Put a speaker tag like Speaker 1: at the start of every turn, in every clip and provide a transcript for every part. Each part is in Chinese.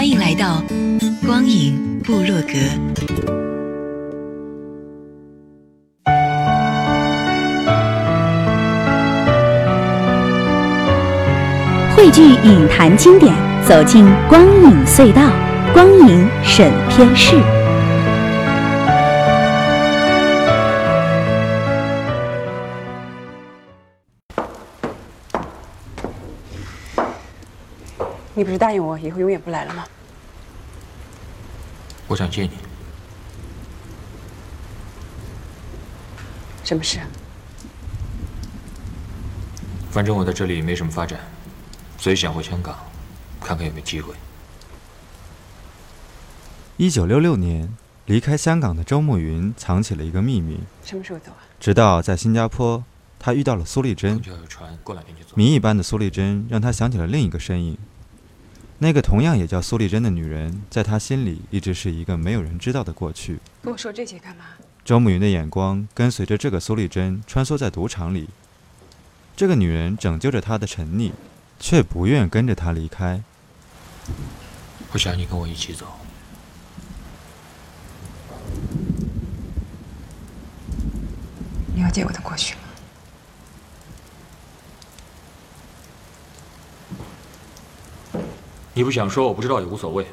Speaker 1: 欢迎来到。光影部落格，
Speaker 2: 汇聚影坛经典，走进光影隧道，光影审片室。
Speaker 3: 你不是答应我以后永远不来了吗？
Speaker 4: 我想见你。
Speaker 3: 什么事？
Speaker 4: 反正我在这里没什么发展，所以想回香港，看看有没有机会。
Speaker 5: 一九六六年，离开香港的周慕云藏起了一个秘密。
Speaker 3: 什么时候走啊？
Speaker 5: 直到在新加坡，他遇到了苏丽珍。谜一般的苏丽珍让他想起了另一个身影。那个同样也叫苏丽珍的女人，在他心里一直是一个没有人知道的过去。
Speaker 3: 跟我说这些干嘛？
Speaker 5: 周慕云的眼光跟随着这个苏丽珍穿梭在赌场里。这个女人拯救着他的沉溺，却不愿跟着他离开。
Speaker 4: 我想你跟我一起走。
Speaker 3: 了解我的过去吗？
Speaker 4: 你不想说，我不知道也无所谓。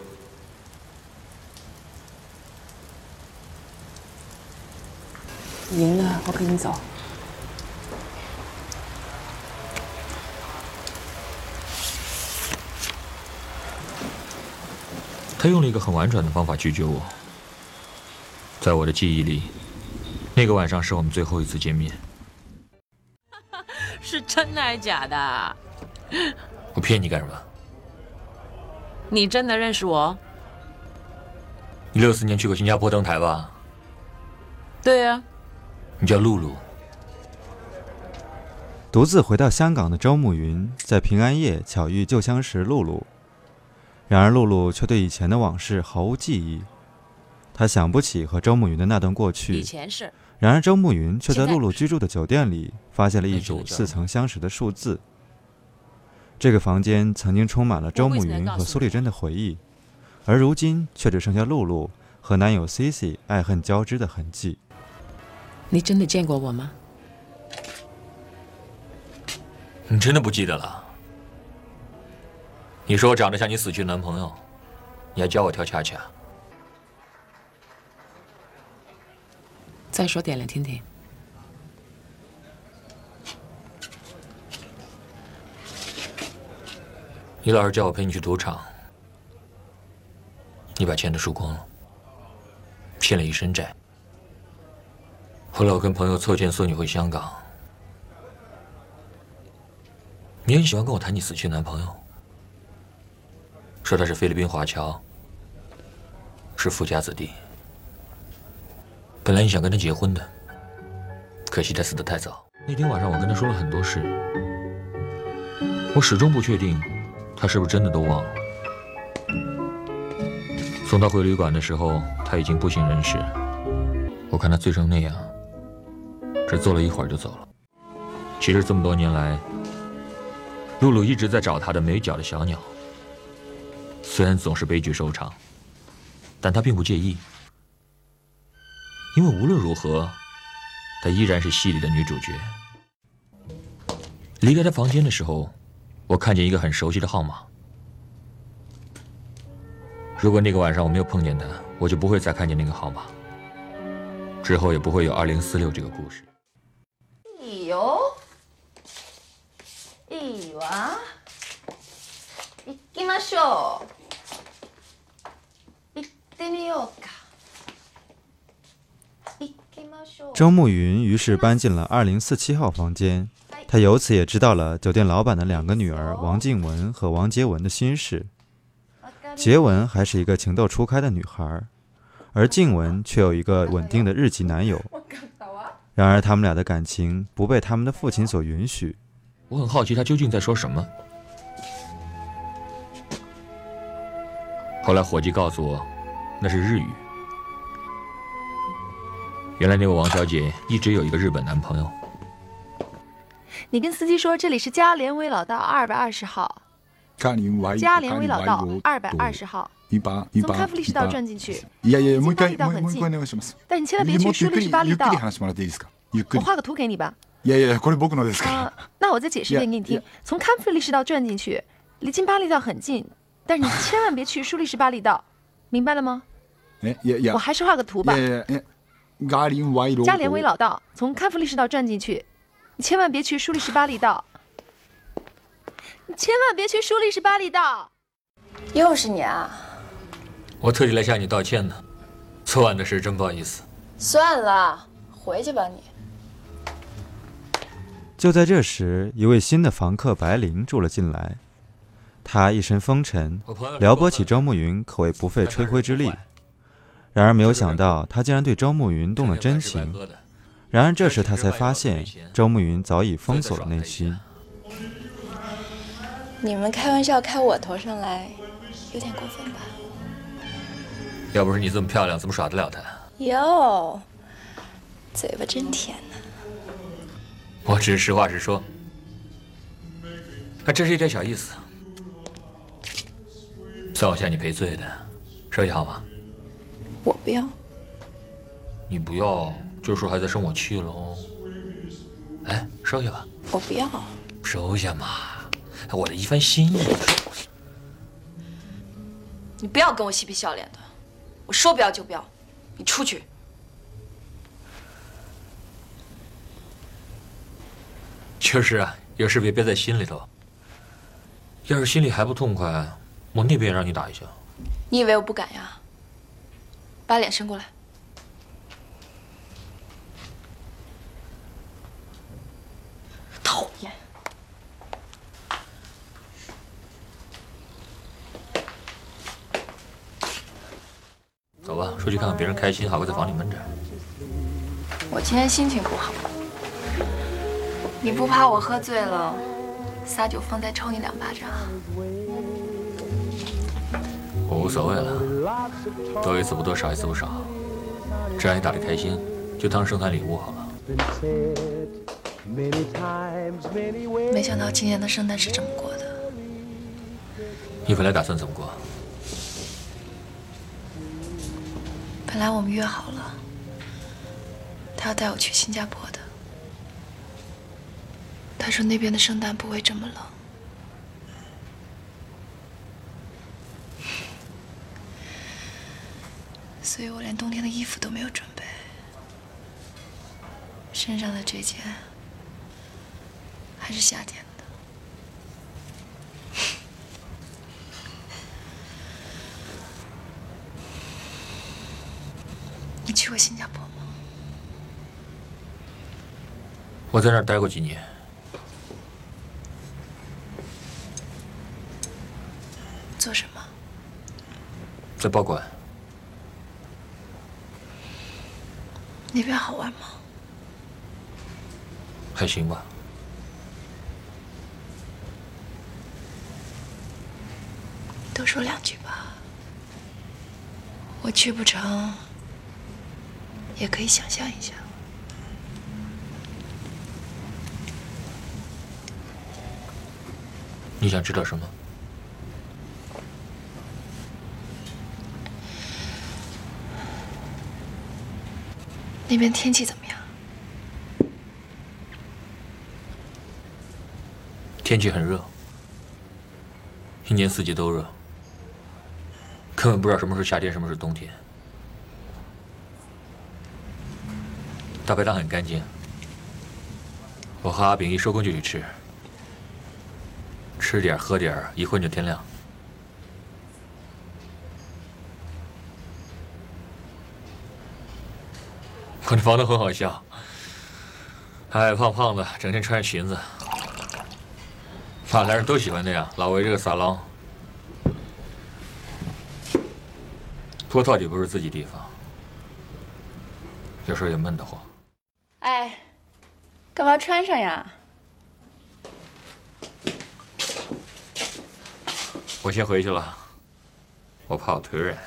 Speaker 3: 赢了，我跟你走。
Speaker 4: 他用了一个很婉转的方法拒绝我。在我的记忆里，那个晚上是我们最后一次见面。
Speaker 6: 是真的还是假的？
Speaker 4: 我骗你干什么？
Speaker 6: 你真的认识我？
Speaker 4: 你六四年去过新加坡登台吧？
Speaker 6: 对呀。
Speaker 4: 你叫露露。
Speaker 5: 独自回到香港的周慕云，在平安夜巧遇旧相识露露。然而露露却对以前的往事毫无记忆，她想不起和周慕云的那段过去。
Speaker 6: 以前是。
Speaker 5: 然而周慕云却在露露居住的酒店里发现了一组似曾相识的数字。这个房间曾经充满了周慕云和苏丽珍的回忆，而如今却只剩下露露和男友 Cici 爱恨交织的痕迹。
Speaker 6: 你真的见过我吗？
Speaker 4: 你真的不记得了？你说我长得像你死去的男朋友，你还教我跳恰恰。
Speaker 6: 再说点来听听。
Speaker 4: 你老是叫我陪你去赌场，你把钱都输光了，欠了一身债。后来我跟朋友凑钱送你回香港，你很喜欢跟我谈你死去男朋友，说他是菲律宾华侨，是富家子弟。本来你想跟他结婚的，可惜他死得太早。那天晚上我跟他说了很多事，我始终不确定。他是不是真的都忘了？送他回旅馆的时候，他已经不省人事。我看他醉成那样，只坐了一会儿就走了。其实这么多年来，露露一直在找他的没脚的小鸟。虽然总是悲剧收场，但他并不介意，因为无论如何，她依然是戏里的女主角。离开他房间的时候。我看见一个很熟悉的号码。如果那个晚上我没有碰见他，我就不会再看见那个号码，之后也不会有二零四六这个故事。哎呦，哎呦啊！行きましょう。
Speaker 5: 行ってみようか。行きましょう。周慕云于是搬进了二零四七号房间。 他由此也知道了酒店老板的两个女儿王静雯和王洁雯的心事。杰文还是一个情窦初开的女孩，而静雯却有一个稳定的日籍男友。然而，他们俩的感情不被他们的父亲所允许。
Speaker 4: 我很好奇他究竟在说什么。后来伙计告诉我，那是日语。原来那位王小姐一直有一个日本男朋友。
Speaker 7: 你跟司机说这里是加连威老道二百二十号。加连威老道二百二十号。从开福利士道转进去。金巴利道很近，但你千万别去舒利士巴利道。我画个图给你吧。啊，那我再解释一遍给你听。从康福利士道转进去，离金巴利道很近，但是你千万别去舒利士巴利道，明白了吗？我还是画个图吧。加连威老道从康福利士道转进去，你千万别去舒立士八里道。你千万别去舒立士八里道。
Speaker 8: 又是你啊！
Speaker 4: 我特地来向你道歉呢，昨晚的事真不好意思。
Speaker 8: 算了，回去吧你。
Speaker 5: 就在这时，一位新的房客白灵住了进来。他一身风尘，撩拨起周慕云可谓不费吹灰之力。然而没有想到，他竟然对周慕云动了真情。然而这时他才发现，周慕云早已封锁了内心。
Speaker 8: 你们开玩笑开我头上来，有点过分吧？
Speaker 4: 要不是你这么漂亮，怎么耍得了他？
Speaker 8: 哟，嘴巴真甜呐。
Speaker 4: 我只是实话实说，还真是一点小意思，算我向你赔罪的，收下好吗？
Speaker 8: 我不要。
Speaker 4: 你不要，就说还在生我气喽。哎，收下吧。
Speaker 8: 我不要。
Speaker 4: 收下嘛，我的一番心意。
Speaker 8: 你不要跟我嬉皮笑脸的，我说不要就不要，你出去。
Speaker 4: 就是啊，有事别憋在心里头。要是心里还不痛快，我那边也让你打一下。
Speaker 8: 你以为我不敢呀？把脸伸过来。讨厌。
Speaker 4: 走吧，出去看看别人开心，好过在房里闷着。
Speaker 8: 我今天心情不好。你不怕我喝醉了，撒酒疯再抽你两巴掌？
Speaker 4: 我无所谓了，多一次不多，少一次不少。只要你打得开心，就当圣诞礼物好了。
Speaker 8: 没想到今年的圣诞是这么过的。
Speaker 4: 你本来打算怎么过？
Speaker 8: 本来我们约好了，他要带我去新加坡的。他说那边的圣诞不会这么冷，所以我连冬天的衣服都没有准备，身上的这件还是夏天的。你去过新加坡吗？
Speaker 4: 我在那儿待过几年。
Speaker 8: 做什么？
Speaker 4: 在报馆。
Speaker 8: 那边好玩吗？
Speaker 4: 还行吧。
Speaker 8: 多说两句吧。我去不成，也可以想象一下。
Speaker 4: 你想知道什么？
Speaker 8: 那边天气怎么样？
Speaker 4: 天气很热，一年四季都热，根本不知道什么是夏天，什么是冬天。大排档很干净，我和阿炳一收工就去吃，吃点喝点，一混就天亮。我那房东很好笑，矮矮胖胖的，整天穿着裙子，马来人都喜欢那样，老围着个撒浪。脱到底不是自己地方，有时候也闷得慌。
Speaker 8: 哎，干嘛穿上呀？
Speaker 4: 我先回去了，我怕我腿软。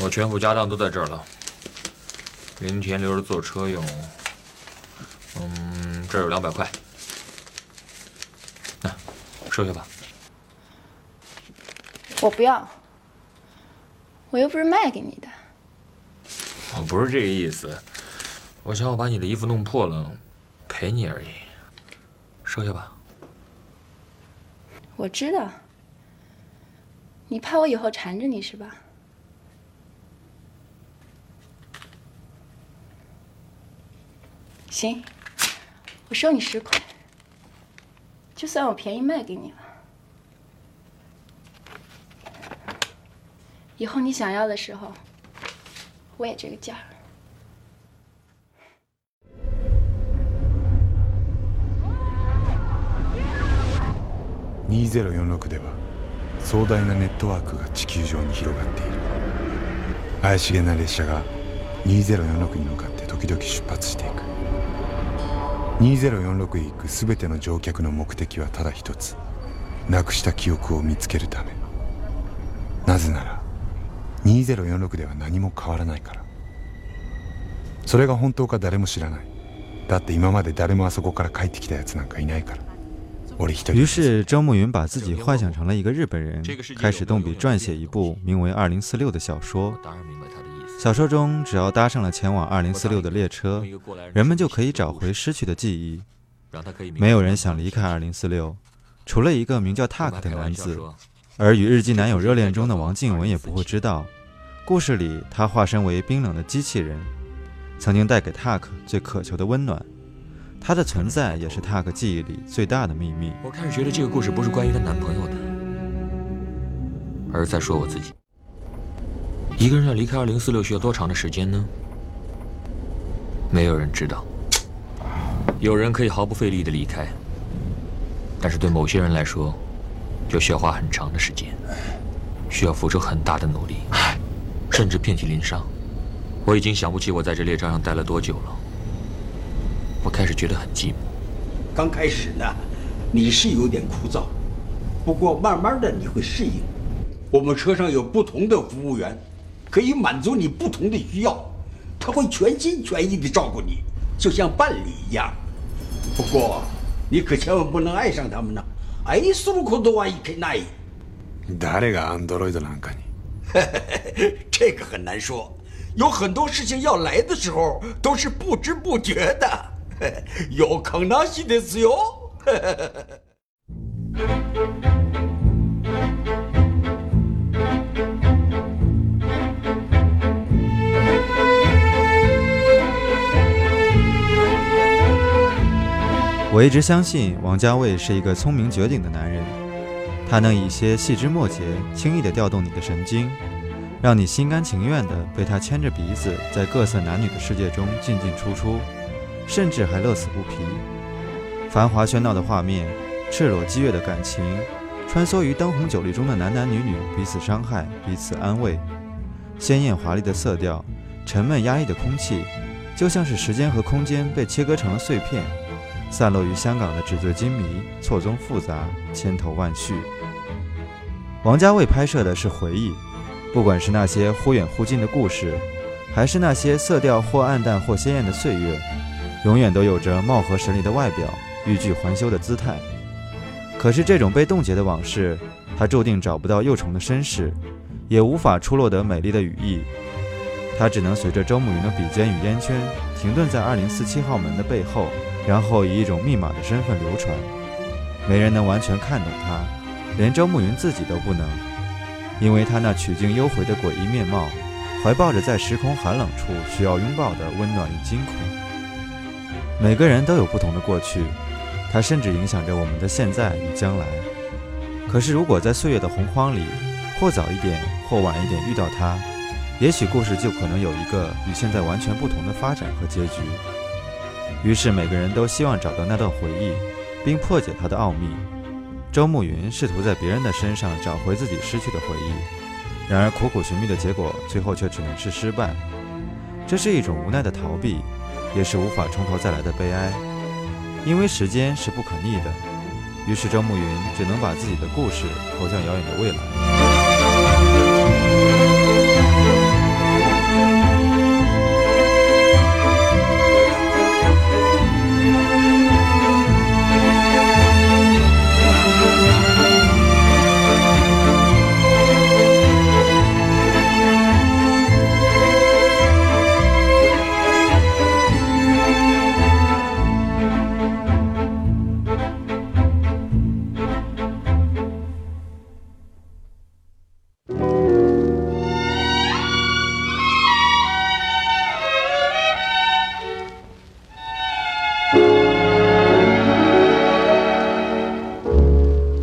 Speaker 4: 我全副家当都在这儿了，零钱留着坐车用。嗯，这儿有两百块，那收下吧。
Speaker 8: 我不要，我又不是卖给你的。
Speaker 4: 我不是这个意思，我想我把你的衣服弄破了，赔你而已。收下吧。
Speaker 8: 我知道，你怕我以后缠着你是吧？行，我收你十块，就算我便宜卖给你了。以后你想要的时候，我也这个价。
Speaker 9: 2046では壮大なネットワークが地球上に広がっている。怪しげな列車が2046に向かって時々出発していく。2046へ行く全ての乗客の目的はただ一つ。なくした記憶を見つけるため。なぜなら2046では何も変わらないからそれが本当か誰も知らないだって今まで誰もあそこから帰ってきたやつなんかいないから
Speaker 5: 于是周慕云把自己幻想成了一个日本人，开始动笔撰写一部名为《二零四六》的小说。小说中，只要搭上了前往二零四六的列车，人们就可以找回失去的记忆。没有人想离开二零四六，除了一个名叫塔克的男子。 而与日记男友热恋中的王静文也不会知道，故事里她化身为冰冷的机器人，曾经带给塔克最渴求的温暖。她的存在也是塔克记忆里最大的秘密。
Speaker 4: 我开始觉得这个故事不是关于她男朋友的，而是在说我自己。一个人要离开二零四六需要多长的时间呢？没有人知道。有人可以毫不费力的离开，但是对某些人来说，就需要花很长的时间，需要付出很大的努力，甚至遍体鳞伤。我已经想不起我在这列车上待了多久了。我开始觉得很寂寞。
Speaker 10: 刚开始呢，你是有点枯燥，不过慢慢的你会适应。我们车上有不同的服务员。可以满足你不同的需要，他会全心全意的照顾你，就像伴侣一样。不过，你可千万不能爱上他们呢。爱することはいけない。
Speaker 9: 誰がアンドロイドなんかに？
Speaker 10: 这个很难说，有很多事情要来的时候都是不知不觉的。有可能性ですよ。
Speaker 5: 我一直相信王家卫是一个聪明绝顶的男人，他能以一些细枝末节轻易地调动你的神经，让你心甘情愿地被他牵着鼻子在各色男女的世界中进进出出，甚至还乐此不疲。繁华喧闹的画面，赤裸激越的感情，穿梭于灯红酒绿中的男男女女彼此伤害、彼此安慰，鲜艳华丽的色调，沉闷压抑的空气，就像是时间和空间被切割成了碎片。散落于香港的纸醉金迷，错综复杂，千头万绪。王家卫拍摄的是回忆，不管是那些忽远忽近的故事，还是那些色调或暗淡或鲜艳的岁月，永远都有着貌合神离的外表，欲拒还休的姿态。可是这种被冻结的往事，他注定找不到幼虫的身世，也无法出落得美丽的羽翼。他只能随着周慕云的笔尖与烟圈，停顿在二零四七号门的背后。然后以一种密码的身份流传，没人能完全看懂他，连周慕云自己都不能，因为他那曲径幽回的诡异面貌，怀抱着在时空寒冷处需要拥抱的温暖与惊恐。每个人都有不同的过去，它甚至影响着我们的现在与将来。可是，如果在岁月的洪荒里，或早一点，或晚一点遇到他，也许故事就可能有一个与现在完全不同的发展和结局。于是每个人都希望找到那段回忆，并破解它的奥秘。周慕云试图在别人的身上找回自己失去的回忆，然而苦苦寻觅的结果，最后却只能是失败。这是一种无奈的逃避，也是无法从头再来的悲哀。因为时间是不可逆的，于是周慕云只能把自己的故事投向遥远的未来。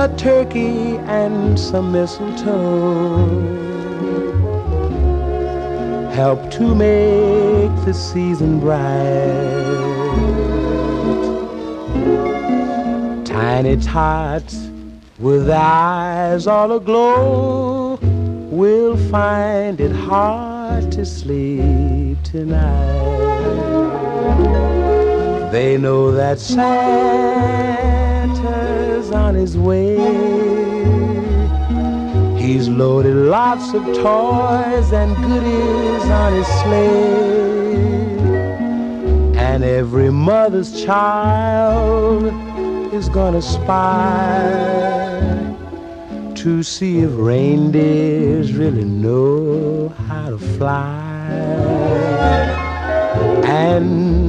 Speaker 11: a turkey and some mistletoe help to make the season bright. Tiny tots with eyes all aglow will find it hard to sleep tonight. They know that Santa's on his way. He's loaded lots of toys and goodies on his sleigh. And every mother's child is gonna spy to see if reindeers really know how to fly. And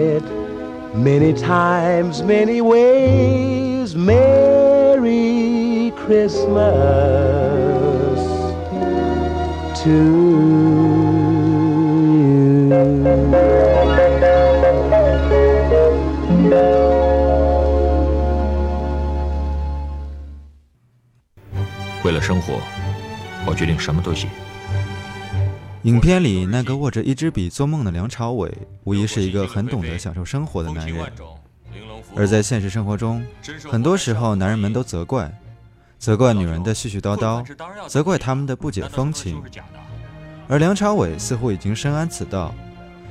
Speaker 11: said many times, many ways, Merry Christmas to you.
Speaker 4: 为了生活，我决定什么都写。
Speaker 5: 影片里那个握着一支笔做梦的梁朝伟，无疑是一个很懂得享受生活的男人。而在现实生活中，很多时候男人们都责怪，责怪女人的絮絮叨叨，责怪他们的不解风情。而梁朝伟似乎已经深谙此道，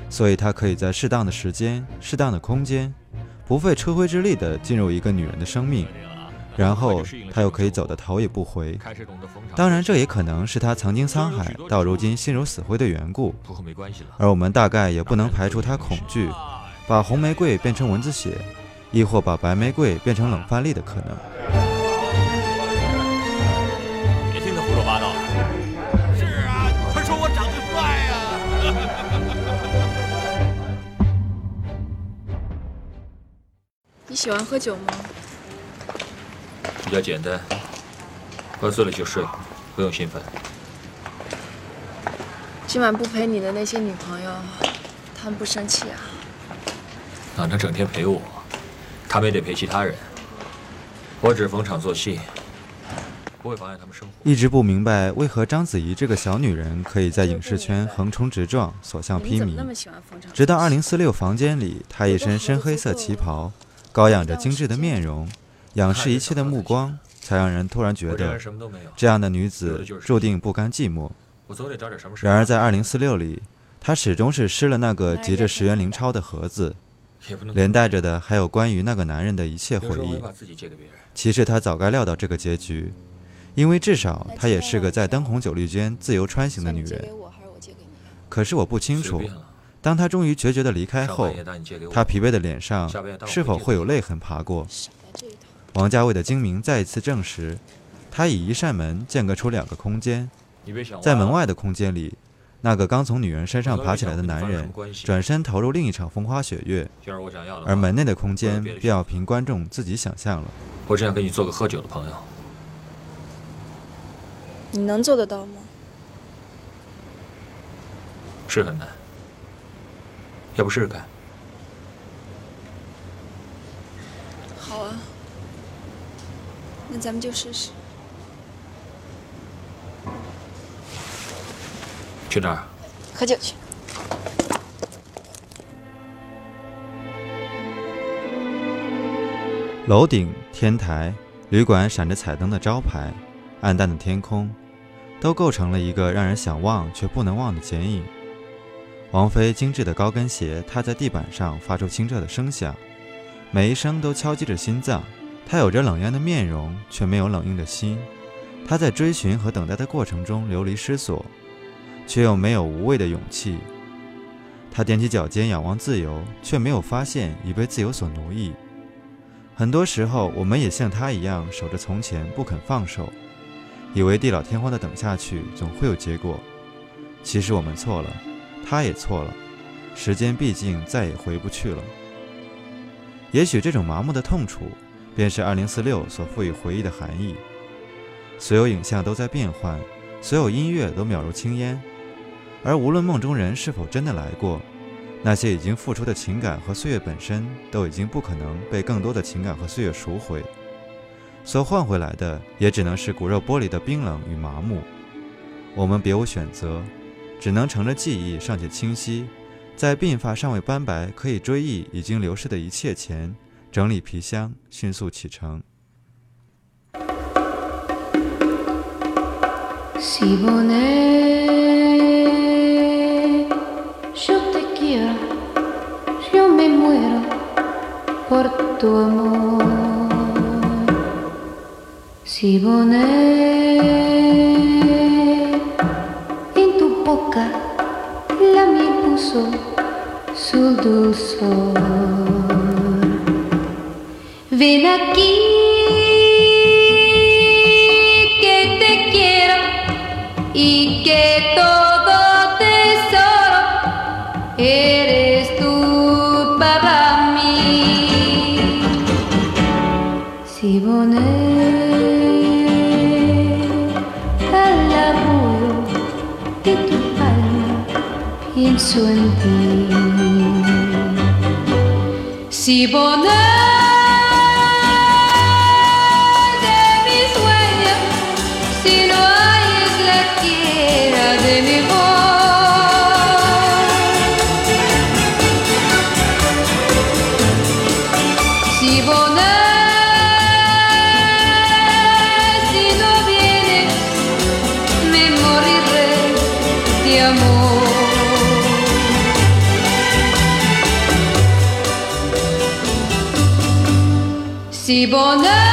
Speaker 5: 所以他可以在适当的时间、适当的空间，不费吹灰之力地进入一个女人的生命。然后他又可以走得头也不回。当然，这也可能是他曾经沧海，到如今心如死灰的缘故。而我们大概也不能排除他恐惧，把红玫瑰变成蚊子血，亦或把白玫瑰变成冷饭粒的可能。
Speaker 4: 别听他胡说八道。
Speaker 12: 是啊，他说我长得帅
Speaker 13: 呀。你喜欢喝酒吗？
Speaker 4: 比较简单，喝醉了就睡，不用心烦。
Speaker 13: 今晚不陪你的那些女朋友，他们不生气啊？
Speaker 4: 哪能整天陪我？他们也得陪其他人。我只逢场作戏，不会妨碍他们生活。
Speaker 5: 一直不明白为何章子怡这个小女人可以在影视圈横冲直撞、所向披靡。直到二零四六房间里，她一身深黑色旗袍，高扬着精致的面容，仰视一切的目光，才让人突然觉得这样的女子注定不甘寂寞。然而在二零四六里，她始终是失了那个集着十元零钞的盒子，连带着的还有关于那个男人的一切回忆。其实她早该料到这个结局，因为至少她也是个在灯红酒绿间自由穿行的女人。可是我不清楚，当她终于决绝地离开后，她疲惫的脸上是否会有泪痕爬过？王家卫的精明再一次证实，他以一扇门间隔出两个空间。在门外的空间里，那个刚从女人身上爬起来的男人，转身投入另一场风花雪月；而门内的空间，便要凭观众自己想象了。
Speaker 4: 我只想跟你做个喝酒的朋友。
Speaker 13: 你能做得到吗？
Speaker 4: 是很难。要不试试看？
Speaker 13: 好啊，那咱们就试试。
Speaker 4: 去哪儿？
Speaker 13: 喝酒去。
Speaker 5: 楼顶、天台、旅馆闪着彩灯的招牌、暗淡的天空，都构成了一个让人想忘却不能忘的剪影。王菲精致的高跟鞋踏在地板上，发出清澈的声响，每一声都敲击着心脏。他有着冷艳的面容，却没有冷硬的心。他在追寻和等待的过程中流离失所。却又没有无畏的勇气。他踮起脚尖仰望自由，却没有发现已被自由所奴役。很多时候，我们也像他一样守着从前不肯放手，以为地老天荒的等下去总会有结果。其实我们错了，他也错了。时间毕竟再也回不去了。也许这种麻木的痛楚，便是二零四六所赋予回忆的含义。所有影像都在变换，所有音乐都渺如轻烟。而无论梦中人是否真的来过，那些已经付出的情感和岁月本身，都已经不可能被更多的情感和岁月赎回。所换回来的，也只能是骨肉剥离的冰冷与麻木。我们别无选择，只能乘着记忆尚且清晰，在鬓发尚未斑白、可以追忆已经流逝的一切前，整理皮箱，迅速启程。
Speaker 14: por tu amor. Si विनकी canal.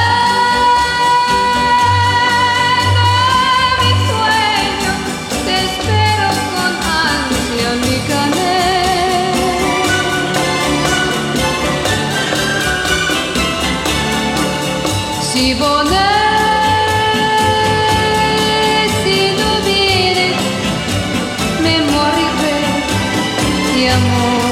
Speaker 14: Si poner, si no vienes, me moriré de amor.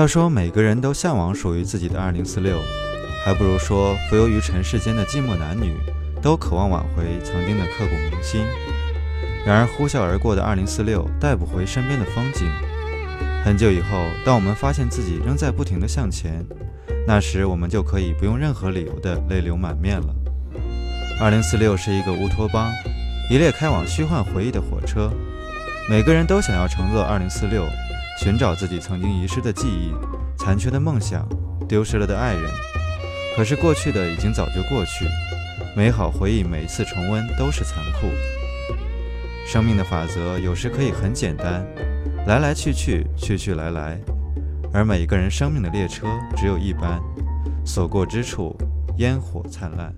Speaker 5: 要说每个人都向往属于自己的二零四六，还不如说浮游于尘世间的寂寞男女都渴望挽回曾经的刻骨铭心。然而呼啸而过的二零四六带不回身边的风景。很久以后，当我们发现自己仍在不停地向前，那时我们就可以不用任何理由的泪流满面了。二零四六是一个乌托邦，一列开往虚幻回忆的火车，每个人都想要乘坐二零四六。寻找自己曾经遗失的记忆、残缺的梦想、丢失了的爱人。可是过去的已经早就过去，美好回忆每一次重温都是残酷。生命的法则有时可以很简单，来来去去，去去来来。而每一个人生命的列车只有一班，所过之处烟火灿烂。